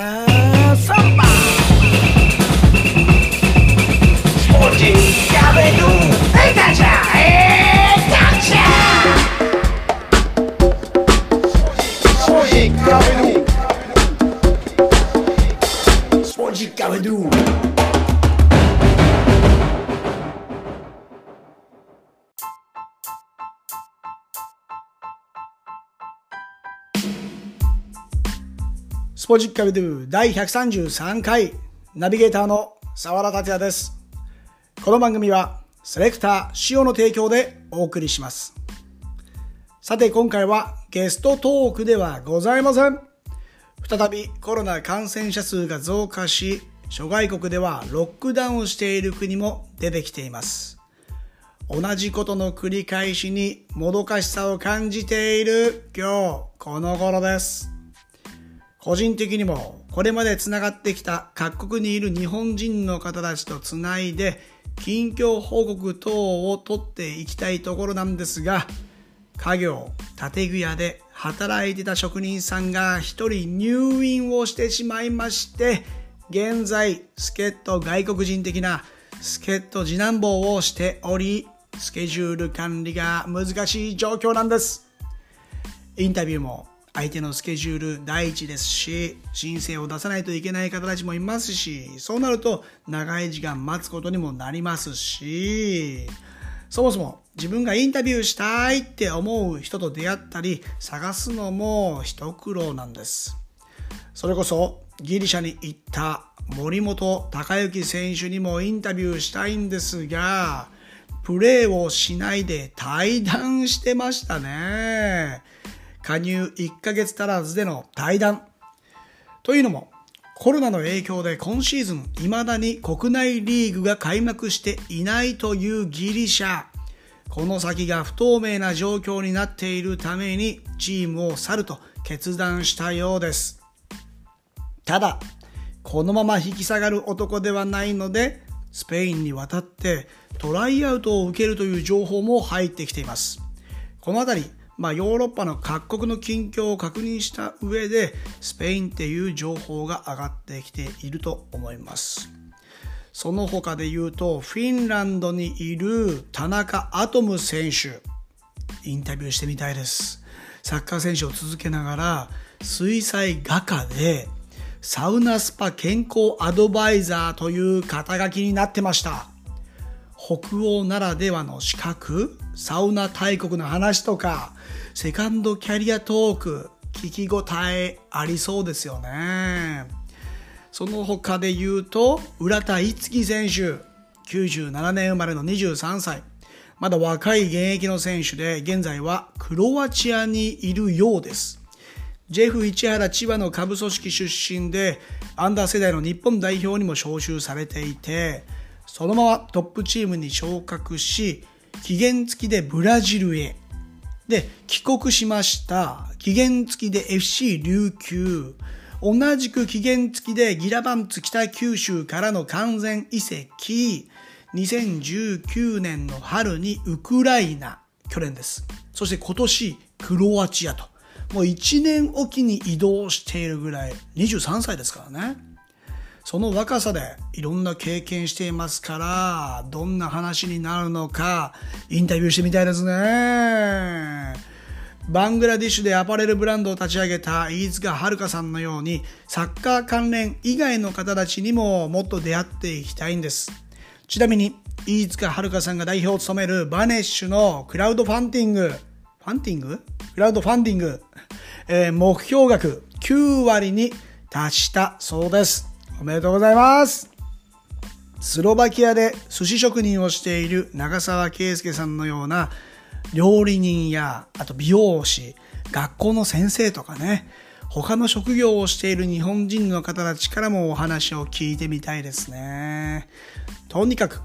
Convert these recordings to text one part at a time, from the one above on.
ーサスポジッカビドゥ第133回ナビゲーターの沢田達也です。この番組はセレクター塩の提供でお送りします。さて今回はゲストトークではございません。再びコロナ感染者数が増加し、諸外国ではロックダウンしている国も出てきています。同じことの繰り返しにもどかしさを感じている今日この頃です。個人的にもこれまでつながってきた各国にいる日本人の方たちとつないで近況報告等を取っていきたいところなんですが家業建具屋で働いてた職人さんが一人入院をしてしまいまして現在助っ人外国人的な助っ人次男坊をしておりスケジュール管理が難しい状況なんです。インタビューも相手のスケジュール第一ですし申請を出さないといけない方たちもいますしそうなると長い時間待つことにもなりますしそもそも自分がインタビューしたいって思う人と出会ったり探すのも一苦労なんですそれこそギリシャに行った森本孝之選手にもインタビューしたいんですがプレーをしないで対談してましたね。加入1ヶ月足らずでの対談。というのも、コロナの影響で今シーズン未だに国内リーグが開幕していないというギリシャ。この先が不透明な状況になっているためにチームを去ると決断したようです。ただ、このまま引き下がる男ではないので、スペインに渡ってトライアウトを受けるという情報も入ってきています。このあたり、まあ、ヨーロッパの各国の近況を確認した上でスペインっていう情報が上がってきていると思います。その他で言うとフィンランドにいる田中アトム選手。インタビューしてみたいです。サッカー選手を続けながら水彩画家でサウナスパ健康アドバイザーという肩書きになってました。北欧ならではの資格サウナ大国の話とかセカンドキャリアトーク聞き応えありそうですよね。その他で言うと浦田一樹選手97年生まれの23歳。まだ若い現役の選手で現在はクロアチアにいるようです。ジェフ市原千葉の下部組織出身でアンダー世代の日本代表にも招集されていてそのままトップチームに昇格し期限付きでブラジルへ。で帰国しました。期限付きで FC 琉球。同じく期限付きでギラバンツ北九州からの完全移籍。2019年の春にウクライナ去年です。そして今年クロアチアと。もう1年おきに移動しているぐらい。23歳ですからね。その若さでいろんな経験していますから、どんな話になるのか、インタビューしてみたいですね。バングラディッシュでアパレルブランドを立ち上げた飯塚遥さんのように、サッカー関連以外の方たちにももっと出会っていきたいんです。ちなみに、飯塚遥さんが代表を務めるバネッシュのクラウドファンディング、ファンディング？クラウドファンディング、えー目標額9割に達したそうです。おめでとうございます。スロバキアで寿司職人をしている長澤圭介さんのような料理人や、あと美容師、学校の先生とかね、他の職業をしている日本人の方たちからもお話を聞いてみたいですね。とにかく、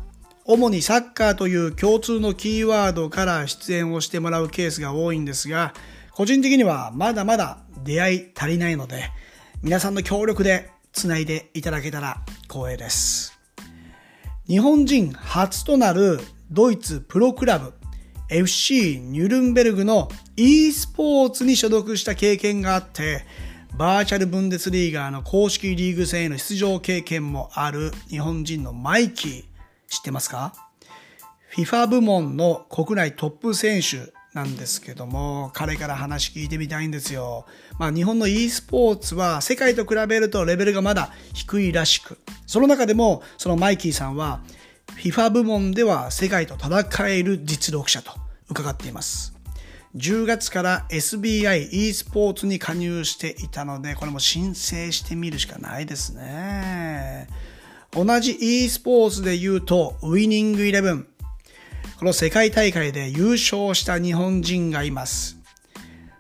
主にサッカーという共通のキーワードから出演をしてもらうケースが多いんですが、個人的にはまだまだ出会い足りないので、皆さんの協力でつないでいただけたら光栄です。日本人初となるドイツプロクラブ FC ニュルンベルグの e スポーツに所属した経験があって、バーチャルブンデスリーガーの公式リーグ戦への出場経験もある日本人のマイキー、知ってますか ?FIFA 部門の国内トップ選手なんですけども、彼から話聞いてみたいんですよ。まあ日本の e スポーツは世界と比べるとレベルがまだ低いらしく、その中でもそのマイキーさんは FIFA 部門では世界と戦える実力者と伺っています。10月から SBI e スポーツに加入していたので、これも申請してみるしかないですね。同じ e スポーツで言うと、ウィニングイレブン。この世界大会で優勝した日本人がいます。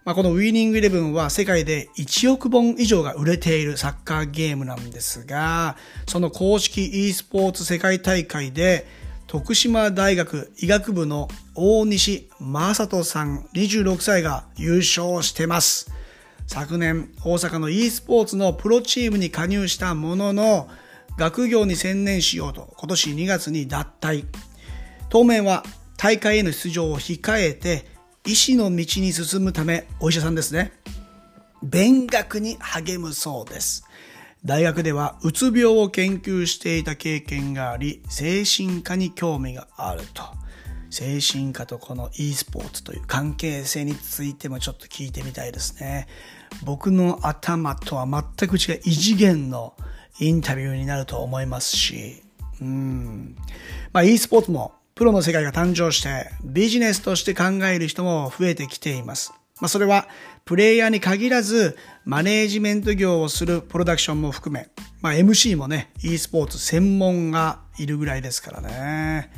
まあ、このウィーニングイレブンは世界で1億本以上が売れているサッカーゲームなんですが、その公式 e スポーツ世界大会で徳島大学医学部の大西正人さん26歳が優勝してます。昨年大阪の e スポーツのプロチームに加入したものの学業に専念しようと今年2月に脱退。当面は大会への出場を控えて医師の道に進むためお医者さんですね。勉学に励むそうです。大学ではうつ病を研究していた経験があり、精神科に興味があると。精神科とこの e スポーツという関係性についてもちょっと聞いてみたいですね。僕の頭とは全く違う異次元のインタビューになると思いますし、うん。まあ e スポーツもプロの世界が誕生してビジネスとして考える人も増えてきています。まあ、それはプレイヤーに限らずマネージメント業をするプロダクションも含め、まあ、MC もね e スポーツ専門がいるぐらいですからね。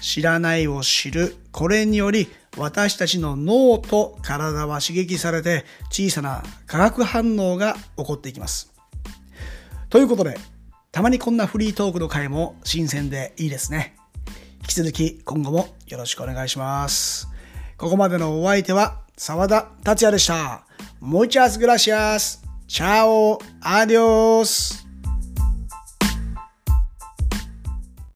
知らないを知るこれにより私たちの脳と体は刺激されて小さな化学反応が起こっていきます。ということでたまにこんなフリートークの回も新鮮でいいですね。引き続き今後もよろしくお願いしますここまでのお相手は沢田達也でした。Muchas gracias. Chao. Adiós.